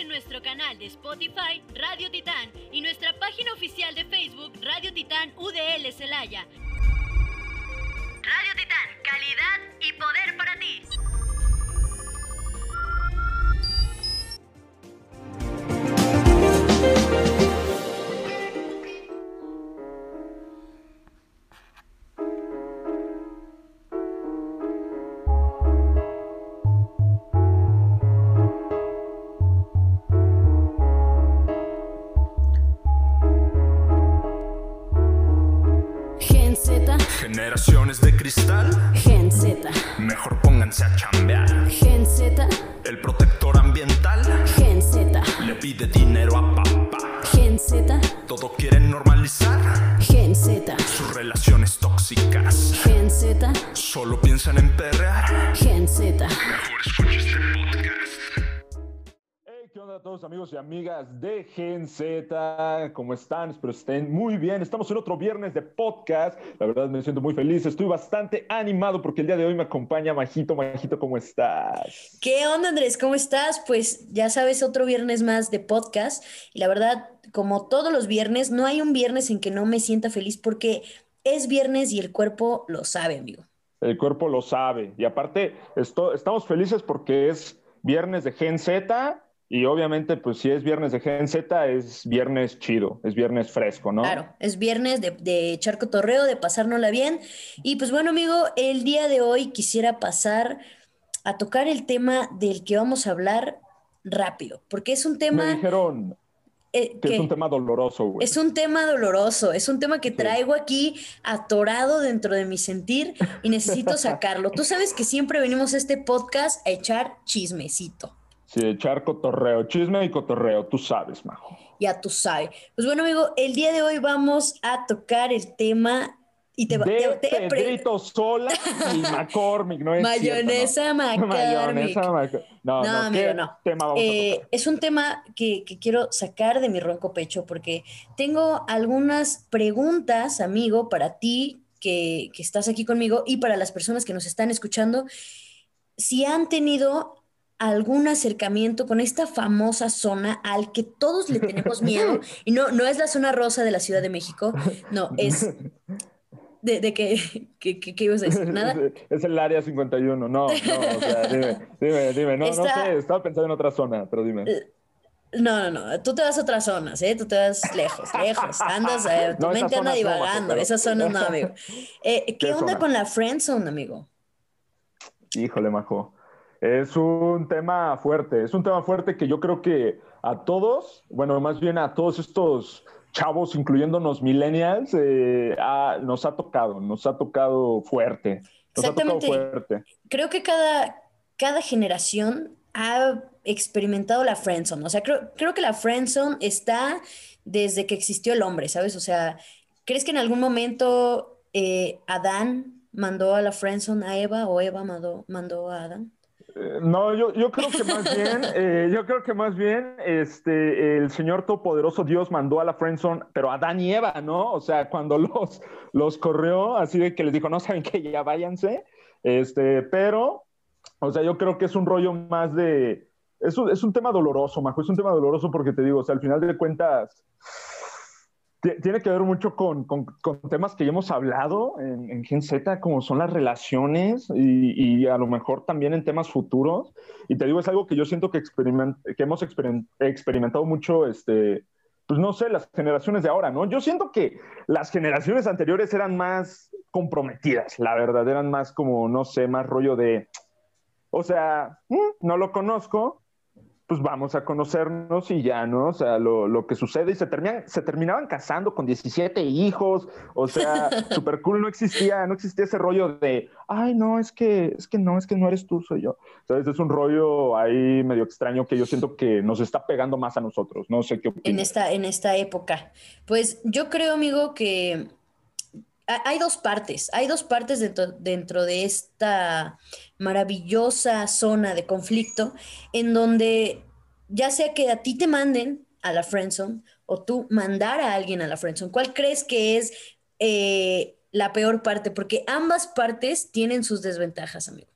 En nuestro canal de Spotify Radio Titán y nuestra página oficial de Facebook Radio Titán UDL Celaya. Radio Titán, calidad y poder para ti. A chambear. Gen Z. El protector ambiental. Gen Z. Le pide dinero a papá. Gen Z. Todo quieren normalizar. Gen Z. Sus relaciones tóxicas. Gen Z. Solo piensan en perrear. Gen Z. Mejor escucha este podcast. Hey, ¿qué onda a todos amigos y amigas de Gen Z? ¿Cómo están? Espero estén muy bien. Estamos en otro viernes de podcast. La verdad me siento muy feliz. Estoy bastante animado porque el día de hoy me acompaña Majito. Majito, ¿cómo estás? ¿Qué onda, Andrés? ¿Cómo estás? Pues ya sabes, otro viernes más de podcast. Y la verdad, como todos los viernes, no hay un viernes en que no me sienta feliz porque es viernes y el cuerpo lo sabe, amigo. El cuerpo lo sabe. Y aparte, esto- estamos felices porque es viernes de Gen Z. Y obviamente, pues si es viernes de Gen Z, es viernes chido, es viernes fresco, ¿no? Claro, es viernes de, de echar cotorreo, de pasárnosla bien. Y pues bueno, amigo, el día de hoy quisiera pasar a tocar el tema del que vamos a hablar rápido, porque es un Me tema dijeron eh, que que es un tema doloroso, güey. es un tema doloroso, es un tema que traigo aquí atorado dentro de mi sentir y necesito sacarlo. Tú sabes que siempre venimos a este podcast a echar chismecito. Sí, echar cotorreo, chisme y cotorreo, tú sabes, Majo. Ya tú sabes. Pues bueno, amigo, el día de hoy vamos a tocar el tema y te, va- de te- te- Pedrito Sola y McCormick, ¿no es Mayonesa cierto, ¿no? McCormick. Mayonesa McCormick. No, No, no, amigo, ¿qué no. tema vamos Eh, a tocar? es un tema que, que quiero sacar de mi ronco pecho porque tengo algunas preguntas, amigo, para ti que, que estás aquí conmigo y para las personas que nos están escuchando, si han tenido algún acercamiento con esta famosa zona al que todos le tenemos miedo, y no, no es la zona rosa de la Ciudad de México, no, es de, de que, que, que- ¿qué ibas a decir? ¿Nada? Es el área 51, no, no, o sea, dime, dime, dime, no, no sé, estaba pensando en otra zona, pero dime. No, no, no, tú te vas a otras zonas, ¿eh? Tú te vas lejos, lejos, andas, eh, tu No, mente anda divagando, pero- esas zonas no, amigo. Eh, ¿qué, ¿Qué onda zona? con la friendzone, amigo? Híjole, Majo. Es un tema fuerte, es un tema fuerte que yo creo que a todos, bueno, más bien a todos estos chavos, incluyéndonos millennials, eh, nos ha tocado, nos ha tocado fuerte. Nos ha tocado Exactamente. fuerte. Creo que cada, cada generación ha experimentado la friendzone, o sea, creo, creo que la friendzone está desde que existió el hombre, ¿sabes? O sea, ¿crees que en algún momento eh, Adán mandó a la friendzone a Eva o Eva mandó, mandó a Adán? No, yo, yo creo que más bien, eh, yo creo que más bien, este, el Señor Todopoderoso Dios mandó a la friendzone, pero a Adán y Eva, ¿no? O sea, cuando los, los corrió, así de que les dijo, no saben que ya váyanse, este, pero, o sea, yo creo que es un rollo más de, es un, es un tema doloroso, Majo, es un tema doloroso porque te digo, o sea, al final de cuentas, tiene que ver mucho con, con- con temas que ya hemos hablado en, en Gen Z, como son las relaciones y, y a lo mejor también en temas futuros. Y te digo, es algo que yo siento que, experiment- que hemos experim- experimentado mucho, este, pues no sé, las generaciones de ahora, ¿no? Yo siento que las generaciones anteriores eran más comprometidas, la verdad, eran más como, no sé, más rollo de, o sea, mm, no lo conozco, pues vamos a conocernos y ya, ¿no? O sea, lo, que sucede y se, terminan, se terminaban casando con 17 hijos, o sea, súper cool, no existía, no existía ese rollo de, ay, no, es que, es que no, es que no eres tú, soy yo. Entonces es un rollo ahí medio extraño que yo siento que nos está pegando más a nosotros, no sé qué opinas. En esta, en esta época. Pues yo creo, amigo, que hay dos partes, hay dos partes dentro, de esta maravillosa zona de conflicto en donde ya sea que a ti te manden a la friendzone o tú mandar a alguien a la friendzone, ¿cuál crees que es eh, la peor parte? Porque ambas partes tienen sus desventajas, amigo.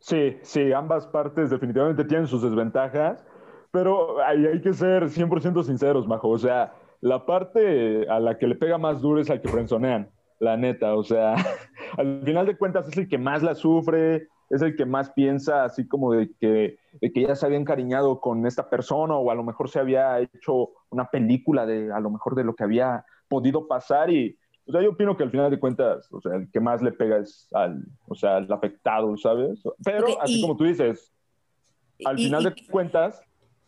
Sí, sí, ambas partes definitivamente tienen sus desventajas, pero ahí hay que ser 100% sinceros, Majo. O sea, la parte a la que le pega más duro es al que frenzonean, la neta. O sea, al final de cuentas es el que más la sufre, es el que más piensa así como de que, que ya se había encariñado con esta persona o a lo mejor se había hecho una película de a lo mejor de lo que había podido pasar y, o sea, yo opino que al final de cuentas, o sea, el que más le pega es al, o sea, al afectado, ¿sabes? Pero así como tú dices, al final de cuentas,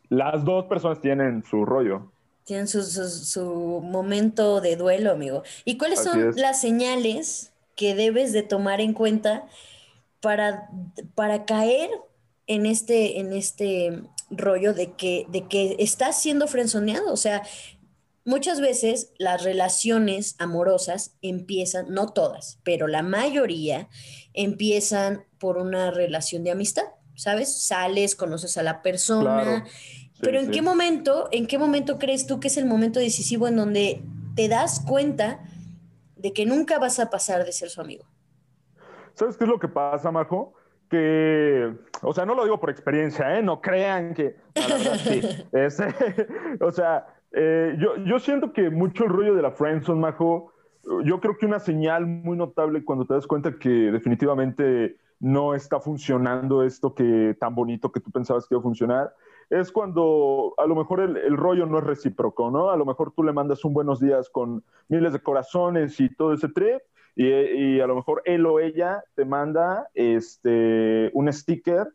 las dos personas tienen su rollo. Tienen su, momento de duelo, amigo. ¿Y cuáles son las señales que debes de tomar en cuenta para, para caer en este, en este rollo de que, de que estás siendo frenzoneado? O sea, muchas veces las relaciones amorosas empiezan, no todas, pero la mayoría empiezan por una relación de amistad, ¿sabes? Sales, conoces a la persona. Pero ¿en qué momento, en qué momento crees tú que es el momento decisivo en donde te das cuenta de que nunca vas a pasar de ser su amigo? ¿Sabes qué es lo que pasa, Majo? Que, o sea, no lo digo por experiencia, ¿eh? No crean que, sí. o sea, eh, yo, yo siento que mucho el rollo de la friendzone, Majo, yo creo que una señal muy notable cuando te das cuenta que definitivamente no está funcionando esto que tan bonito que tú pensabas que iba a funcionar, es cuando a lo mejor el, rollo no es recíproco, ¿no? A lo mejor tú le mandas un buenos días con miles de corazones y todo ese trip, y, a lo mejor él o ella te manda este, un sticker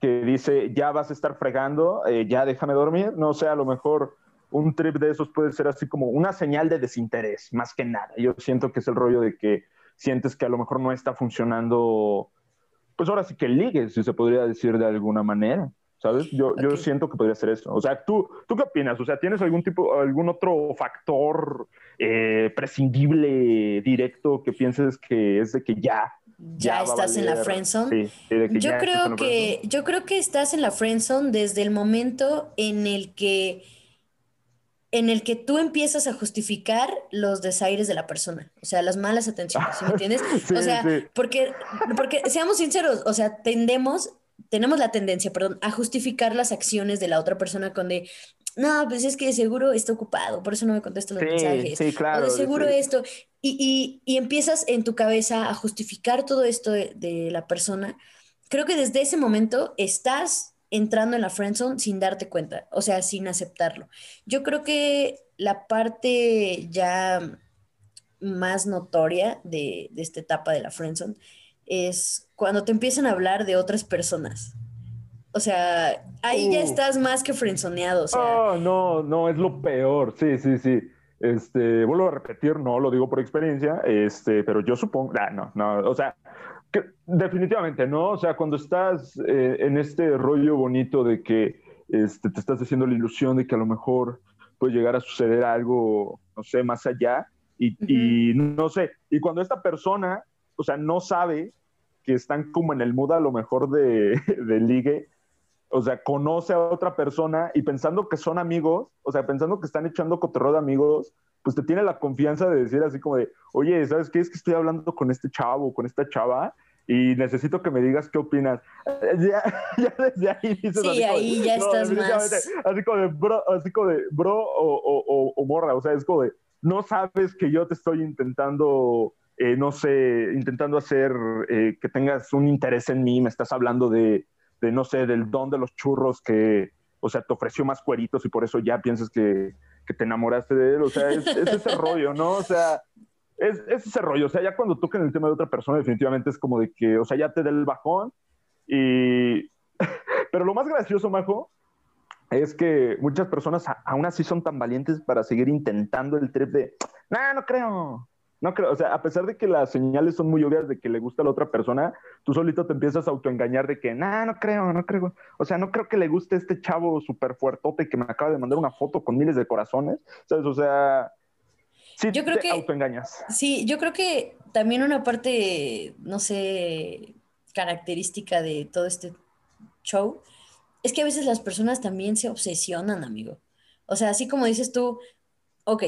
que dice, ya vas a estar fregando, eh, ya déjame dormir, no sé, a lo mejor un trip de esos puede ser así como una señal de desinterés, más que nada. Yo siento que es el rollo de que sientes que a lo mejor no está funcionando, pues ahora sí que ligue, si se podría decir de alguna manera. ¿Sabes? Yo, yo siento que podría ser eso. O sea, ¿tú, ¿tú qué opinas? O sea, ¿tienes algún tipo, algún otro factor eh, prescindible, directo, que pienses que es de que ya... Ya, estás en la friendzone. yo creo que yo creo que estás en la friendzone desde el momento en el que en el que tú empiezas a justificar los desaires de la persona, o sea, las malas atenciones, ¿me entiendes? o sea, porque porque seamos sinceros, o sea, tendemos tenemos la tendencia, perdón, a justificar las acciones de la otra persona con de, no, pues es que de seguro está ocupado, por eso no me contesta los mensajes. Sí, claro. O de seguro esto. Y, empiezas en tu cabeza a justificar todo esto de, la persona. Creo que desde ese momento estás entrando en la friendzone sin darte cuenta, o sea, sin aceptarlo. Yo creo que la parte ya más notoria de, de esta etapa de la friendzone es cuando te empiezan a hablar de otras personas. O sea, ahí ya estás más que frenzoneado. O oh, no, no, es lo peor. Sí, sí, sí. Este, vuelvo a repetir, no lo digo por experiencia, este, pero yo supongo, ah, no, no, o sea, definitivamente, ¿no? O sea, cuando estás eh, en este rollo bonito de que este, te estás haciendo la ilusión de que a lo mejor puede llegar a suceder algo, no sé, más allá, y, y no sé, y cuando esta persona o sea, no sabe que están como en el mood a lo mejor de, de ligue, o sea, conoce a otra persona y pensando que son amigos, o sea, pensando que están echando cotorreo de amigos, pues te tiene la confianza de decir así como de, oye, ¿sabes qué? Es que estoy hablando con este chavo, con esta chava, y necesito que me digas qué opinas. Ya, ya desde ahí dices Sí, ahí ya estás más. Así como de bro, así como de bro o, o, o, morra, o sea, es como de, no sabes que yo te estoy intentando eh, no sé, intentando hacer eh, que tengas un interés en mí, me estás hablando de, no sé, del don de los churros que, o sea, te ofreció más cueritos y por eso ya piensas que, te enamoraste de él, o sea, es, ese rollo, ¿no? O sea, es, ese rollo, o sea, ya cuando toquen el tema de otra persona, definitivamente es como de que, o sea, ya te da el bajón y... Pero lo más gracioso, Majo, es que muchas personas aún así son tan valientes para seguir intentando el trip de, no, no creo, no creo, o sea, a pesar de que las señales son muy obvias de que le gusta a la otra persona, tú solito te empiezas a autoengañar de que, no, no creo, no creo, o sea, no creo que le guste este chavo súper fuertote que me acaba de mandar una foto con miles de corazones, ¿sabes? O sea, sí yo creo te que, autoengañas. Sí, yo creo que también una parte, no sé, característica de todo este show es que a veces las personas también se obsesionan, amigo. O sea, así como dices tú, ok,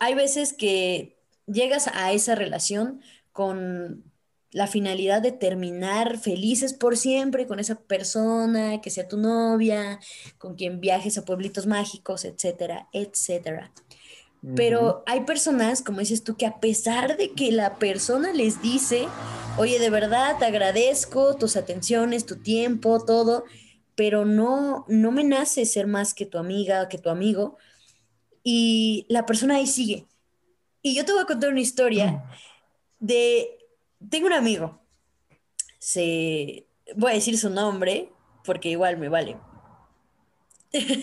hay veces que llegas a esa relación con la finalidad de terminar felices por siempre con esa persona, que sea tu novia, con quien viajes a pueblitos mágicos, etcétera, etcétera. Pero hay personas, como dices tú, que a pesar de que la persona les dice, oye, de verdad te agradezco tus atenciones, tu tiempo, todo, pero no, no me nace ser más que tu amiga, que tu amigo, y la persona ahí sigue. Y yo te voy a contar una historia de, tengo un amigo, se, voy a decir su nombre, porque igual me vale.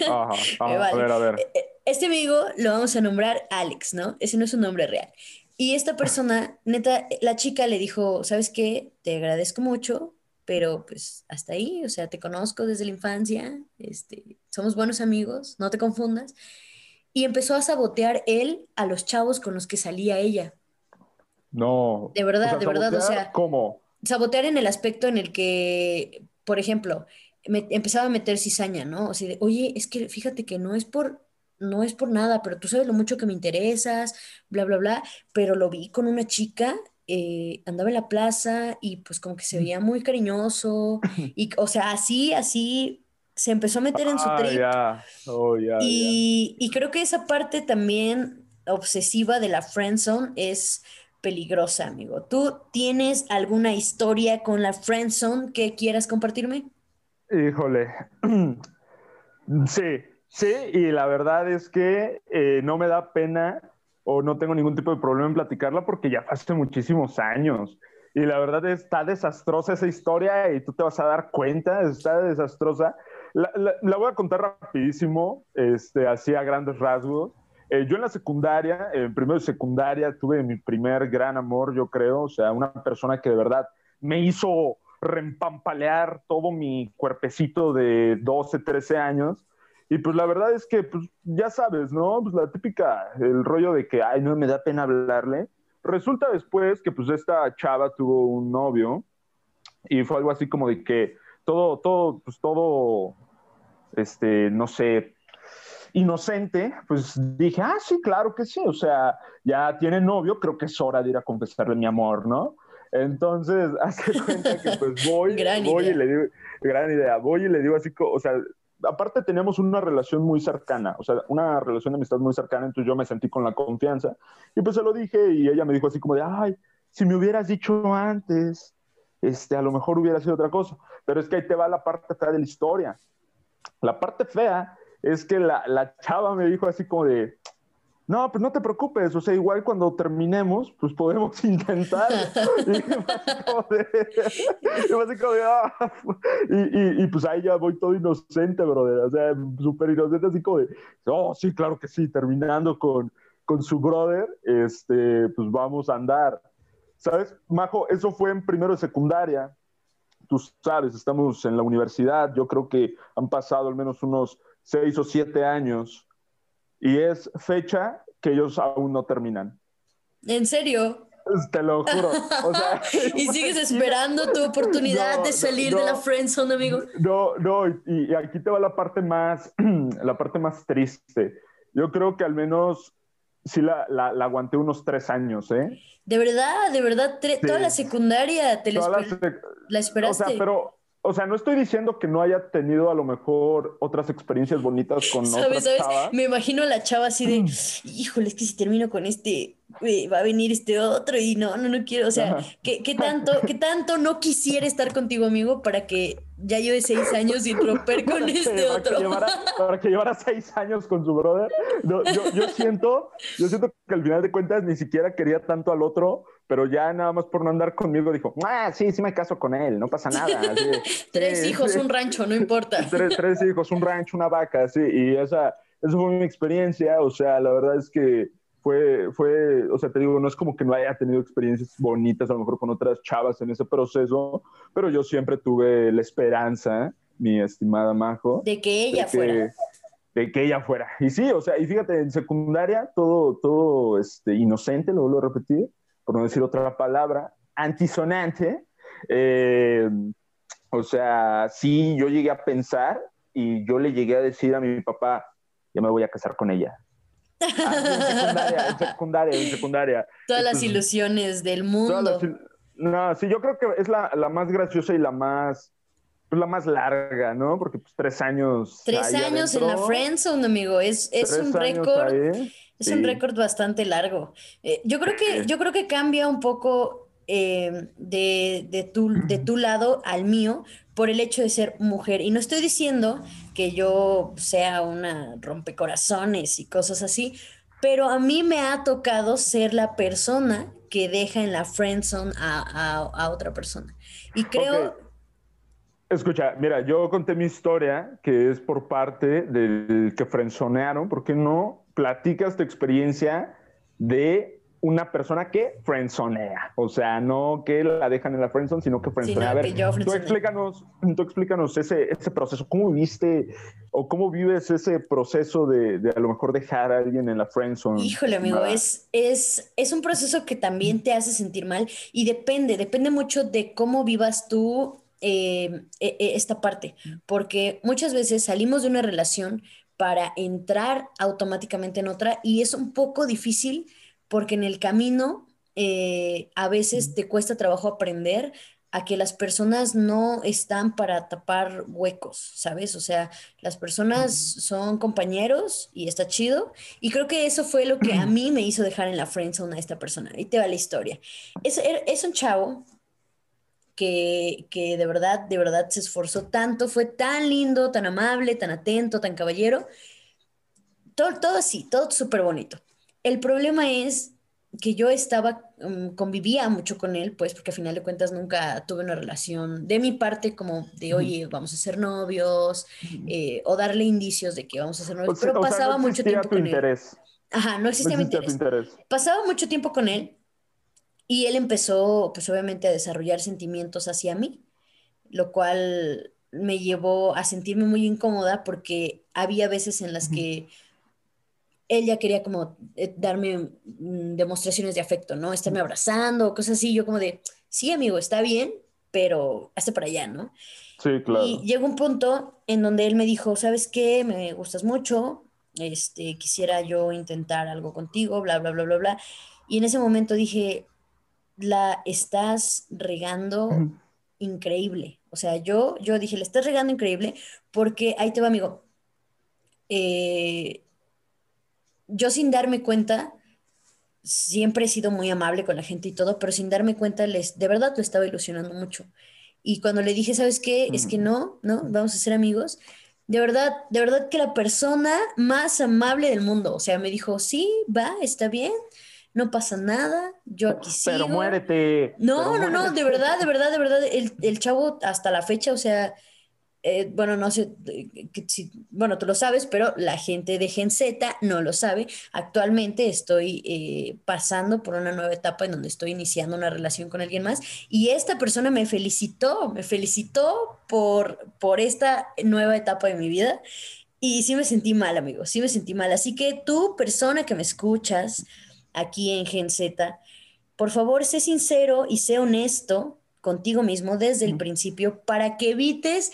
Ajá, ajá, me vale. A ver, a ver. E, e, este amigo lo vamos a nombrar Alex, ¿no? Ese no es un nombre real. Y esta persona, neta, la chica le dijo, ¿sabes qué? Te agradezco mucho, pero pues hasta ahí, o sea, te conozco desde la infancia, este, somos buenos amigos, no te confundas. Y empezó a sabotear él a los chavos con los que salía ella. No. De verdad, de verdad, o sea. ¿Cómo? Sabotear en el aspecto en el que, por ejemplo, me, empezaba a meter cizaña, ¿no? O sea, de, oye, es que fíjate que no es por, no es por nada, pero tú sabes lo mucho que me interesas, bla, bla, bla, pero lo vi con una chica eh, andaba en la plaza y pues como que se veía muy cariñoso y o sea, así, así se empezó a meter en su Ah, trip. Oh, ya, y, y creo que esa parte también obsesiva de la friendzone es peligrosa, amigo. ¿Tú tienes alguna historia con la friendzone que quieras compartirme? Híjole. Sí, sí, y la verdad es que eh, no me da pena o no tengo ningún tipo de problema en platicarla porque ya hace muchísimos años. Y la verdad está desastrosa esa historia y tú te vas a dar cuenta, está desastrosa. La, la, la voy a contar rapidísimo, este, así a grandes rasgos. Eh, yo en la secundaria, en primero de secundaria, tuve mi primer gran amor, yo creo, o sea, una persona que de verdad me hizo rempampalear todo mi cuerpecito de 12, 13 años. Y pues la verdad es que, pues ya sabes, ¿no? Pues la típica, el rollo de que, ay, no me da pena hablarle. Resulta después que pues esta chava tuvo un novio y fue algo así como de que todo, todo, pues todo, este, no sé, inocente, pues dije, ah, sí, claro que sí, o sea, ya tiene novio, creo que es hora de ir a confesarle mi amor, ¿no? Entonces, hace cuenta que pues voy, voy idea. y le digo, gran idea, voy y le digo así, o sea, aparte teníamos una relación muy cercana, o sea, una relación de amistad muy cercana, entonces yo me sentí con la confianza y pues se lo dije y ella me dijo así como de, ay, si me hubieras dicho antes, este, a lo mejor hubiera sido otra cosa, pero es que ahí te va la parte fea de la historia. La parte fea es que la, la chava me dijo así como de, no, pues no te preocupes, o sea, igual cuando terminemos, pues podemos intentar. y de, y de, "Ah". y, y, pues ahí ya voy todo inocente, brother, o sea, súper inocente, así como de, oh, sí, claro que sí, terminando con, con su brother, este, pues vamos a andar. ¿Sabes, Majo? Eso fue en primero de secundaria. Tú sabes, estamos en la universidad, yo creo que han pasado al menos unos seis o siete años y es fecha que ellos aún no terminan. ¿En serio? Te lo juro. O sea, ¿Y sigues esperando tu oportunidad No, de salir no. de la friendzone, amigo? No, no, y, y aquí te va la parte más, la parte más triste. Yo creo que al menos sí la, la, la aguanté unos tres años, ¿eh? De verdad, de verdad, Sí. toda la secundaria te la, esper- la O esperaste. sea, pero, o sea, no estoy diciendo que no haya tenido a lo mejor otras experiencias bonitas con ¿Sabes, otras sabes? chavas. Me imagino a la chava así de, híjole, es que si termino con este, eh, va a venir este otro y no, no, no quiero. O sea. ¿qué, qué tanto, ¿qué tanto no quisiera estar contigo, amigo, para que ya lleve seis años sin romper con este para, que otro? llevara, para que llevara seis años con su brother. No, yo, yo siento, yo siento que al final de cuentas ni siquiera quería tanto al otro pero ya nada más por no andar conmigo dijo, ah, sí, sí me caso con él, no pasa nada. tres hijos, un rancho, no importa. tres, tres, hijos, un rancho, una vaca, sí, y esa, esa fue mi experiencia, o sea, la verdad es que fue, fue, o sea, te digo, no es como que no haya tenido experiencias bonitas a lo mejor con otras chavas en ese proceso, pero yo siempre tuve la esperanza, mi estimada Majo. De que ella fuera. De que ella fuera. Y sí, o sea, y fíjate, en secundaria, todo, todo este, inocente, lo vuelvo a repetir, por no decir otra palabra, antisonante. Eh, o sea, sí, yo llegué a pensar y yo le llegué a decir a mi papá, ya me voy a casar con ella. Ah, en secundaria, en secundaria, en secundaria. Todas las ilusiones del mundo. no, sí, yo creo que es la, la, más graciosa y la más, pues, la más larga, ¿no? Porque pues tres años. Tres años en la Friendzone, amigo. Es, es un récord. Es un récord bastante largo. Eh, yo creo que, yo creo que cambia un poco eh, de, de, tu, de tu lado al mío por el hecho de ser mujer. Y no estoy diciendo que yo sea una rompecorazones y cosas así, pero a mí me ha tocado ser la persona que deja en la friendzone a, a, otra persona. Y creo... Escucha, mira, yo conté mi historia, que es por parte del que friendzonearon. ¿Por qué no platicas tu experiencia de una persona que friendzonea, o sea, no que la dejan en la friendzone, sino que friendzonea. a ver, tú explícanos, tú explícanos ese, ese proceso, ¿cómo viviste o cómo vives ese proceso de, de a lo mejor dejar a alguien en la friendzone? Híjole, amigo, es, es, es un proceso que también te hace sentir mal y depende, depende mucho de cómo vivas tú eh, e, e, esta parte, porque muchas veces salimos de una relación para entrar automáticamente en otra y es un poco difícil porque en el camino eh, a veces te cuesta trabajo aprender a que las personas no están para tapar huecos, ¿sabes? O sea, las personas son compañeros y está chido. Y creo que eso fue lo que a mí me hizo dejar en la friendzone a esta persona. Ahí te va la historia. Es, er, es un chavo que, que, de verdad, de verdad se esforzó tanto, fue tan lindo, tan amable, tan atento, tan caballero. Todo, todo así, todo súper bonito. El problema es que yo estaba, mm, convivía mucho con él, pues porque al final de cuentas nunca tuve una relación de mi parte como de, oye, vamos a ser novios, eh, o darle indicios de que vamos a ser novios, pero pasaba mucho tiempo con interés. él. Ajá, no existía, mi interés. Pasaba mucho tiempo con él y él empezó, pues obviamente, a desarrollar sentimientos hacia mí, lo cual me llevó a sentirme muy incómoda porque había veces en las que él ya quería como eh, darme mm, demostraciones de afecto, ¿no? Estarme abrazando, cosas así. Yo como de, sí, amigo, está bien, pero hasta para allá, ¿no? Sí, claro. Y llegó un punto en donde él me dijo, ¿sabes qué? Me gustas mucho, este, quisiera yo intentar algo contigo, bla, bla, bla, bla, bla. Y en ese momento dije, la estás regando increíble. O sea, yo, yo dije, le estás regando increíble porque ahí te va, amigo. Eh, yo sin darme cuenta, siempre he sido muy amable con la gente y todo, pero sin darme cuenta, les, de verdad lo estaba ilusionando mucho. Y cuando le dije, ¿sabes qué? Es que no, ¿no? Vamos a ser amigos. De verdad, de verdad que la persona más amable del mundo, o sea, me dijo, sí, va, está bien, no pasa nada, yo aquí sigo. Pero muérete. No, no, no, de verdad, de verdad, de verdad, el, el chavo hasta la fecha, o sea, eh, bueno, no sé, si, bueno, tú lo sabes, pero la gente de Gen Z no lo sabe. Actualmente estoy eh, pasando por una nueva etapa en donde estoy iniciando una relación con alguien más y esta persona me felicitó, me felicitó por, por esta nueva etapa de mi vida y sí me sentí mal, amigo, sí me sentí mal. Así que tú, persona que me escuchas aquí en Gen Z, por favor, sé sincero y sé honesto contigo mismo desde el principio para que evites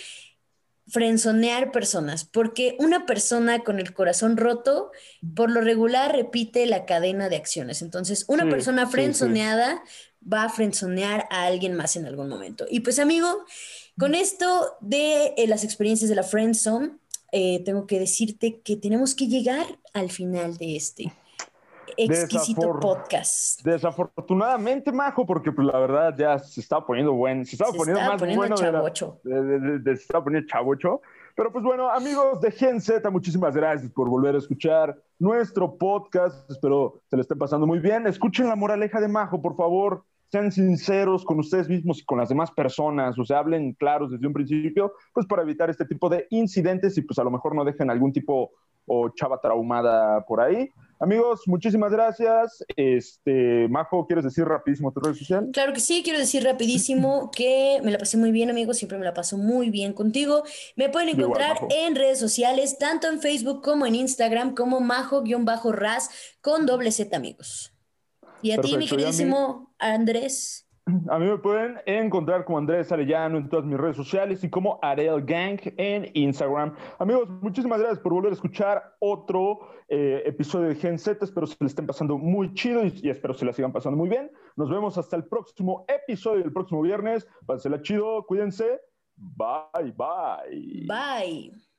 frenzonear personas, porque una persona con el corazón roto, por lo regular, repite la cadena de acciones. Entonces, una persona frenzoneada va a frenzonear a alguien más en algún momento. Y pues, amigo, con esto de eh, las experiencias de la friendzone, eh, tengo que decirte que tenemos que llegar al final de este exquisito podcast. Desafortunadamente, Majo, porque pues, la verdad ya se estaba poniendo bueno, se estaba poniendo más bueno. Chavocho. se estaba poniendo chavocho. Pero pues bueno, amigos de Gen Z, muchísimas gracias por volver a escuchar nuestro podcast. Espero se le esté pasando muy bien. Escuchen la moraleja de Majo, por favor. Sean sinceros con ustedes mismos y con las demás personas, o sea, hablen claros desde un principio, pues para evitar este tipo de incidentes y pues a lo mejor no dejen algún tipo o chava traumada por ahí. Amigos, muchísimas gracias. Este, Majo, ¿quieres decir rapidísimo tu red social? Claro que sí, quiero decir rapidísimo que me la pasé muy bien, amigos, siempre me la paso muy bien contigo. Me pueden encontrar en redes sociales, tanto en Facebook como en Instagram, como majo-ras con doble Z, amigos. Y a ti, mi queridísimo Andrés. A mí me pueden encontrar como Andrés Arellano en todas mis redes sociales y como Arel Gang en Instagram. Amigos, muchísimas gracias por volver a escuchar otro eh, episodio de Gen Z. Espero se le estén pasando muy chido y, espero se la sigan pasando muy bien. Nos vemos hasta el próximo episodio, el próximo viernes. Pásela chido, cuídense. Bye, bye. Bye.